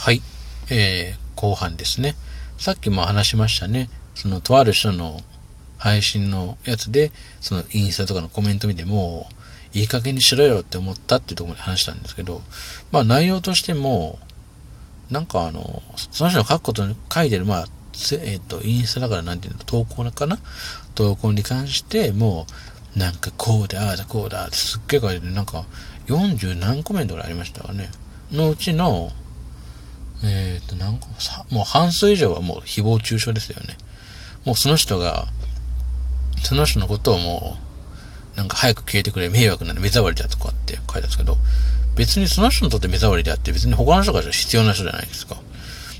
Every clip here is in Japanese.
はい。えー、後半ですね。さっきも話しましたね。その、とある人の配信のやつで、そのインスタとかのコメント見ても、いい加減にしろよって思ったっていうところで話したんですけど、まあ内容としても、なんかあの、その人の書くことに書いてる、まあ、えっ、と、インスタだからなんていうの、投稿かな？投稿に関して、もう、なんかこうで、ああだ、こうだってすっげえ書いてる、なんか、40何コメントぐらいありましたかね。のうちの、えっ、ー、と、なんか、もう半数以上はもう誹謗中傷ですよね。もうその人が、その人のことをもう、なんか早く消えてくれ、迷惑なの目障りだとかって書いてあるんですけど、別にその人にとって目障りであって、別に他の人から必要な人じゃないですか。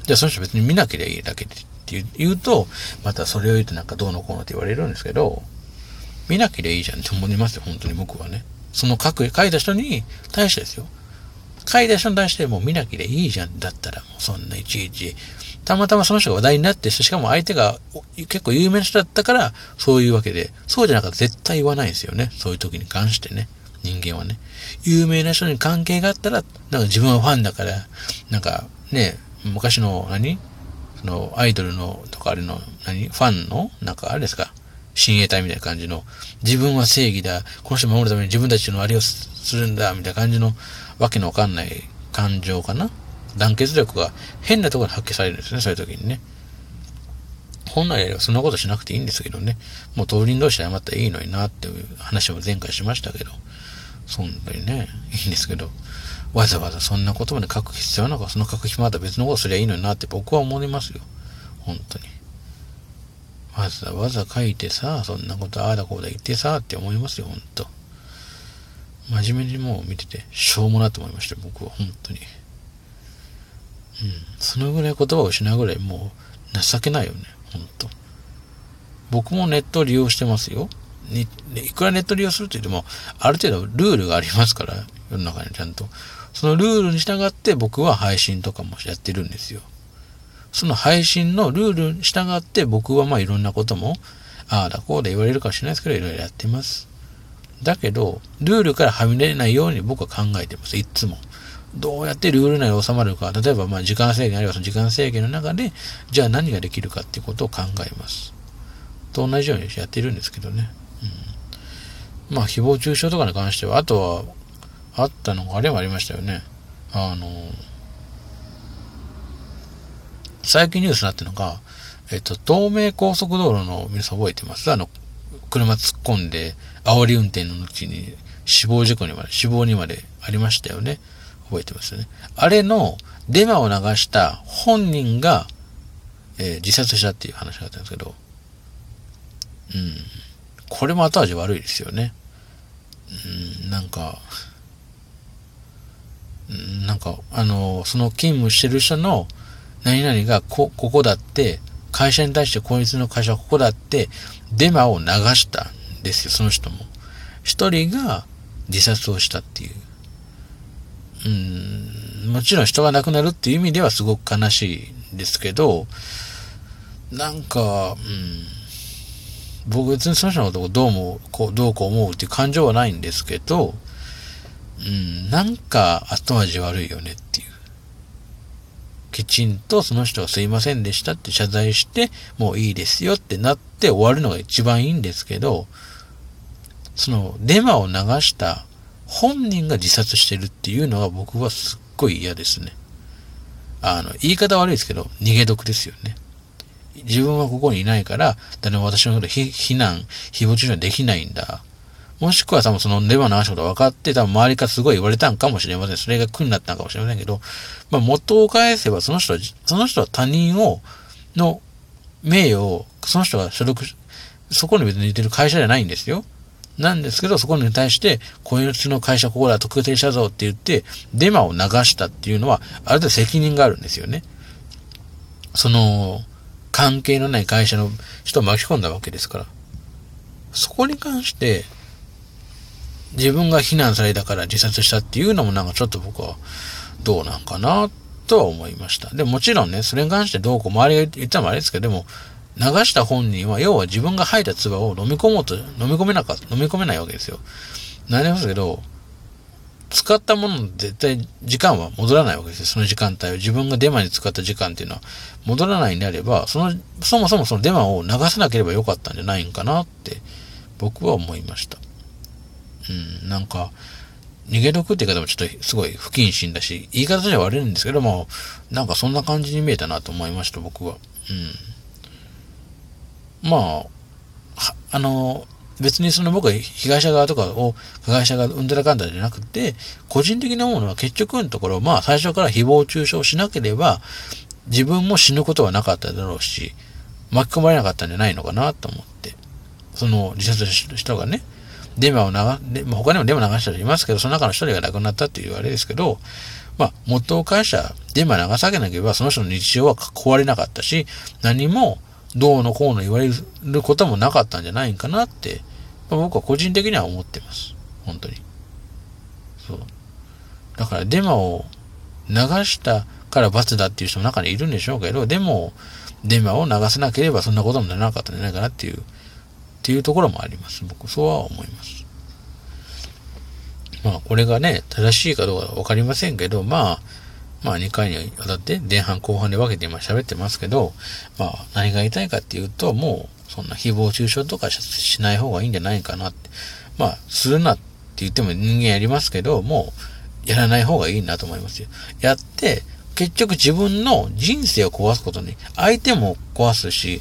じゃあその人別に見なければいいだけでって言うと、またそれを言うとなんかどうのこうのって言われるんですけど、見なければいいじゃんって思いますよ、本当に僕はね。その書く、書いた人に対してですよ。書いた人に対してもう見なければいいじゃんだったら、もうそんないちいち、たまたまその人が話題になってしかも相手が結構有名な人だったから、そういうわけで、そうじゃなかったら絶対言わないんですよね。そういう時に関してね。人間はね。有名な人に関係があったら、なんか自分はファンだから、なんかね、昔の何？そのアイドルのとかあれの何？ファンのなんかあれですか？親衛隊みたいな感じの、自分は正義だ、この人守るために自分たちのあれをするんだ、みたいな感じのわけのわかんない感情かな団結力が変なところで発揮されるんですね、そういう時にね。本来はそんなことしなくていいんですけどね。もう当人同士で謝ったらいいのになっていう話も前回しましたけど。そんなにね、いいんですけど。わざわざそんなことまで書く必要なのか、その書く暇また別のことすりゃいいのになって僕は思いますよ。本当に。わざわざ書いてさ、そんなことああだこうだ言ってさ、って思いますよ、本当真面目にもう見てて、しょうもなと思いました、僕は、本当に。うん。そのぐらい言葉を失うぐらいもう情けないよね、本当僕もネットを利用してますよ。に、いくらネット利用すると言っても、ある程度ルールがありますから、世の中にちゃんと。そのルールに従って僕は配信とかもやってるんですよ。その配信のルールに従って僕はまあいろんなことも、ああだこうだ言われるかもしれないですけど、いろいろやってます。だけど、ルールからはみ出ないように僕は考えてます。いつも。どうやってルール内に収まるか。例えば、まあ、時間制限あるいはその時間制限の中で、じゃあ何ができるかっていうことを考えます。と同じようにやってるんですけどね。うん。まあ、誹謗中傷とかに関しては、あとは、あったのが、あれもありましたよね。あの、最近ニュースになってるのが、えっと、東名高速道路の皆さん覚えてます？あの、車突っ込んで、煽り運転の後に死亡事故にまで、死亡にまでありましたよね。覚えてますよね。あれのデマを流した本人が、えー、自殺したっていう話があったんですけど、うん。これも後味悪いですよね。うん、なんか、なんか、あの、その勤務してる人の何々がこ、ここだって、会社に対してこいつの会社はここだって、デマを流したんですよ、その人も。一人が自殺をしたっていう。うん、もちろん人が亡くなるっていう意味ではすごく悲しいんですけど、なんか、うん、僕別にその人のことをどうも、こう、どうこう思うっていう感情はないんですけど、うん、なんか後味悪いよねっていう。きちんとその人はすいませんでしたって謝罪して、もういいですよってなって終わるのが一番いいんですけど、そのデマを流した本人が自殺してるっていうのは僕はすっごい嫌ですね。あの、言い方悪いですけど、逃げ得ですよね。自分はここにいないから、誰も私のこと非難、誹謗中傷できないんだ。もしくは多分そのデマの話こと分かって、多分周りからすごい言われたんかもしれません。それが苦になったんかもしれませんけど、まあ元を返せばその人は、その人は他人を、の名誉を、その人が所属、そこに別に似てる会社じゃないんですよ。なんですけど、そこに対して、こいつの会社ここだ特定したぞって言って、デマを流したっていうのは、ある程度責任があるんですよね。その、関係のない会社の人を巻き込んだわけですから。そこに関して、自分が非難されたから自殺したっていうのもなんかちょっと僕はどうなんかなとは思いました。でももちろんね、それに関してどうこう周りが言ったらあれですけど、でも流した本人は要は自分が吐いた唾を飲み込もうと、飲み込めなかった、飲み込めないわけですよ。なりますけど、使ったもの絶対時間は戻らないわけですよ。その時間帯を。自分がデマに使った時間っていうのは戻らないんであれば、その、そもそもそのデマを流さなければよかったんじゃないんかなって僕は思いました。うん、なんか、逃げ得って言い方もちょっとすごい不謹慎だし、言い方じゃ悪いんですけども、なんかそんな感じに見えたなと思いました、僕は。うん。まあ、あの、別にその僕は被害者側とかを加害者がうんだらかんだじゃなくて、個人的なものは結局のところ、まあ最初から誹謗中傷しなければ、自分も死ぬことはなかっただろうし、巻き込まれなかったんじゃないのかなと思って。その自殺した人がね、デマを流、他にもデマ流した人いますけど、その中の一人が亡くなったっていうあれですけど、まあ、元を返したデマ流さなければ、その人の日常は壊れなかったし、何もどうのこうの言われることもなかったんじゃないかなって、まあ、僕は個人的には思ってます。本当に。そう。だからデマを流したから罰だっていう人も中にいるんでしょうけど、でも、デマを流さなければそんなこともならなかったんじゃないかなっていう、っていうところもあります。僕、そうは思います。まあ、これがね、正しいかどうかわかりませんけど、まあ、まあ2回にわたって前半後半で分けて今喋ってますけど、まあ何が言いたいかっていうと、もうそんな誹謗中傷とかしない方がいいんじゃないかなって。まあ、するなって言っても人間やりますけど、もうやらない方がいいなと思いますよ。やって、結局自分の人生を壊すことに、相手も壊すし、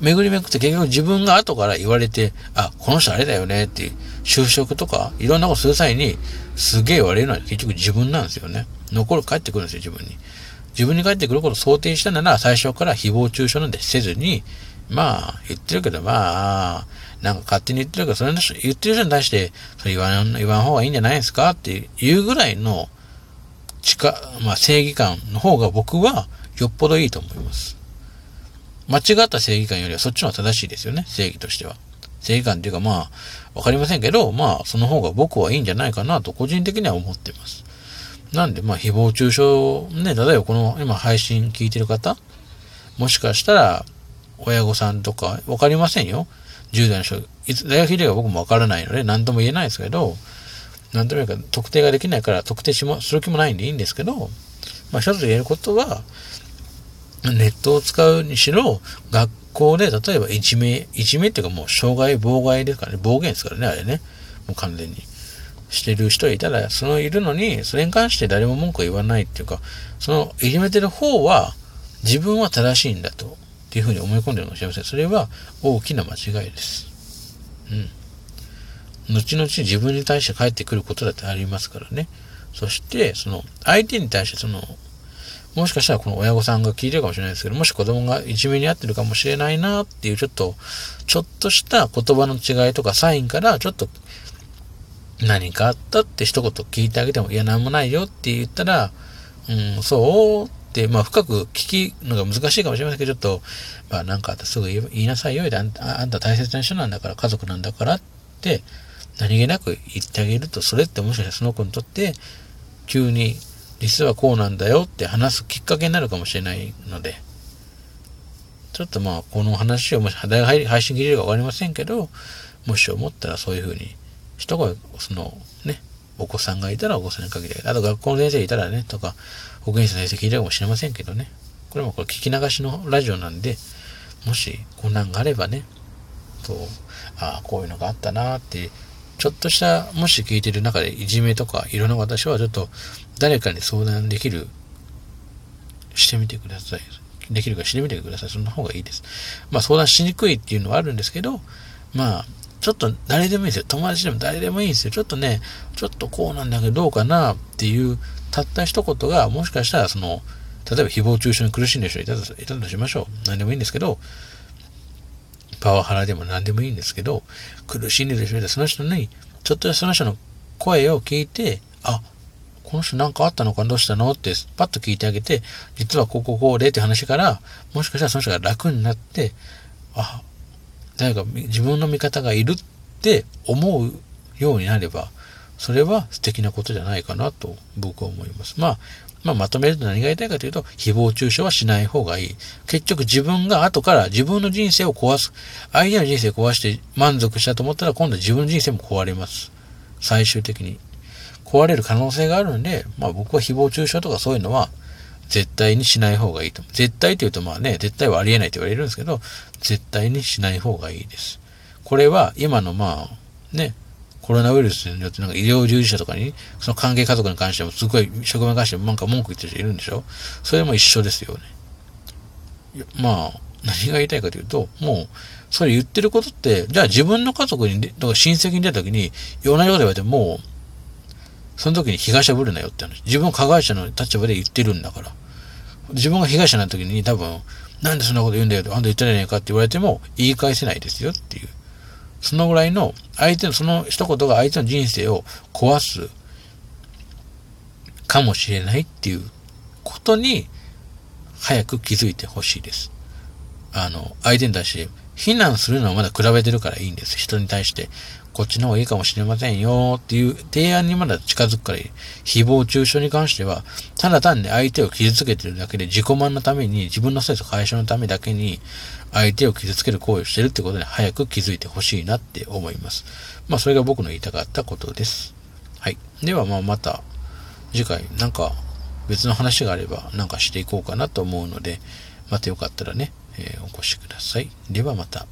巡り巡って結局自分が後から言われて、あ、この人あれだよねっていう、就職とか、いろんなことする際に、すげえ言われるのは結局自分なんですよね。残る、帰ってくるんですよ、自分に。自分に帰ってくることを想定したなら、最初から誹謗中傷なんてせずに、まあ、言ってるけど、まあ、なんか勝手に言ってるけど、それの人、言ってる人に対して、それ言わん、言わん方がいいんじゃないですか？っていうぐらいの、近、まあ、正義感の方が僕はよっぽどいいと思います。間違った正義感よりはそっちの方が正しいですよね、正義としては。正義感っていうかまあ、わかりませんけど、まあ、その方が僕はいいんじゃないかなと個人的には思っています。なんで、まあ、誹謗中傷、ね、例えばこの今配信聞いてる方、もしかしたら、親御さんとか、わかりませんよ。10代の人、いつ、大学聞いてるか僕もわからないので、何とも言えないですけど、何とも言うか、特定ができないから特定しも、する気もないんでいいんですけど、まあ、一つ言えることは、ネットを使うにしろ、学校で、例えば一名、一名っていうかもう障害妨害ですからね、暴言ですからね、あれね。もう完全に。してる人いたら、そのいるのに、それに関して誰も文句を言わないっていうか、そのいじめてる方は、自分は正しいんだと、っていうふうに思い込んでるかもしれません。それは大きな間違いです。うん。後々自分に対して返ってくることだってありますからね。そして、その、相手に対してその、もしかしたらこの親御さんが聞いてるかもしれないですけど、もし子供がいじめに遭ってるかもしれないなっていうちょっと、ちょっとした言葉の違いとかサインからちょっと何かあったって一言聞いてあげても、いや、なんもないよって言ったら、うん、そうって、まあ深く聞きのが難しいかもしれませんけど、ちょっと、まあなんかあったらすぐ言いなさいよ、あんたあんた大切な人なんだから、家族なんだからって、何気なく言ってあげると、それってもしかしたらその子にとって、急に実はこうなんだよって話すきっかけになるかもしれないので、ちょっとまあ、この話をもし、配信切れるかわかりませんけど、もし思ったらそういうふうに、一声、その、ね、お子さんがいたらお子さんにかけて、あと学校の先生いたらね、とか、保健室の先生聞いたかもしれませんけどね。これもこれ聞き流しのラジオなんで、もしこんなんがあればね、と、ああ、こういうのがあったなって、ちょっとした、もし聞いてる中でいじめとかいろんな私はちょっと誰かに相談できる、してみてください。できるかしてみてください。そんな方がいいです。まあ相談しにくいっていうのはあるんですけど、まあ、ちょっと誰でもいいですよ。友達でも誰でもいいんですよ。ちょっとね、ちょっとこうなんだけどどうかなっていう、たった一言が、もしかしたらその、例えば誹謗中傷に苦しんでる人いたといたとしましょう。何でもいいんですけど、パワハラでも何でもいいんですけど、苦しんでる人いたらその人に、ちょっとその人の声を聞いて、あ、この人何かあったのかどうしたの？ってパッと聞いてあげて、実はこここうでって話から、もしかしたらその人が楽になって、あ、誰か自分の味方がいるって思うようになれば、それは素敵なことじゃないかなと僕は思います。まあ、まあ、まとめると何が言いたいかというと、誹謗中傷はしない方がいい。結局自分が後から自分の人生を壊す。相手の人生を壊して満足したと思ったら今度は自分の人生も壊れます。最終的に。壊れる可能性があるんで、まあ僕は誹謗中傷とかそういうのは絶対にしない方がいいと。絶対って言うとまあね、絶対はありえないと言われるんですけど、絶対にしない方がいいです。これは今のまあ、ね、コロナウイルスによってなんか医療従事者とかに、その関係家族に関してもすごい職場に関してもなんか文句言ってる人いるんでしょ？それも一緒ですよね。まあ、何が言いたいかというと、もう、それ言ってることって、じゃあ自分の家族に、とか親戚に出た時に、同じこと言われても、その時に被害者ぶるなよって話。自分は加害者の立場で言ってるんだから。自分が被害者な時に多分、なんでそんなこと言うんだよってあんた言ってないねかって言われても、言い返せないですよっていう。そのぐらいの、相手の、その一言が相手の人生を壊すかもしれないっていうことに、早く気づいてほしいです。あの、相手に対して非難するのはまだ比べてるからいいんです。人に対して。こっちの方がいいかもしれませんよっていう提案にまだ近づくからいい。誹謗中傷に関しては、ただ単に相手を傷つけてるだけで自己満のために、自分のストレス解消のためだけに、相手を傷つける行為をしてるってことに早く気づいてほしいなって思います。まあ、それが僕の言いたかったことです。はい。では、まあ、また、次回、なんか、別の話があれば、なんかしていこうかなと思うので、またよかったらね、えー、お越しください。ではまた。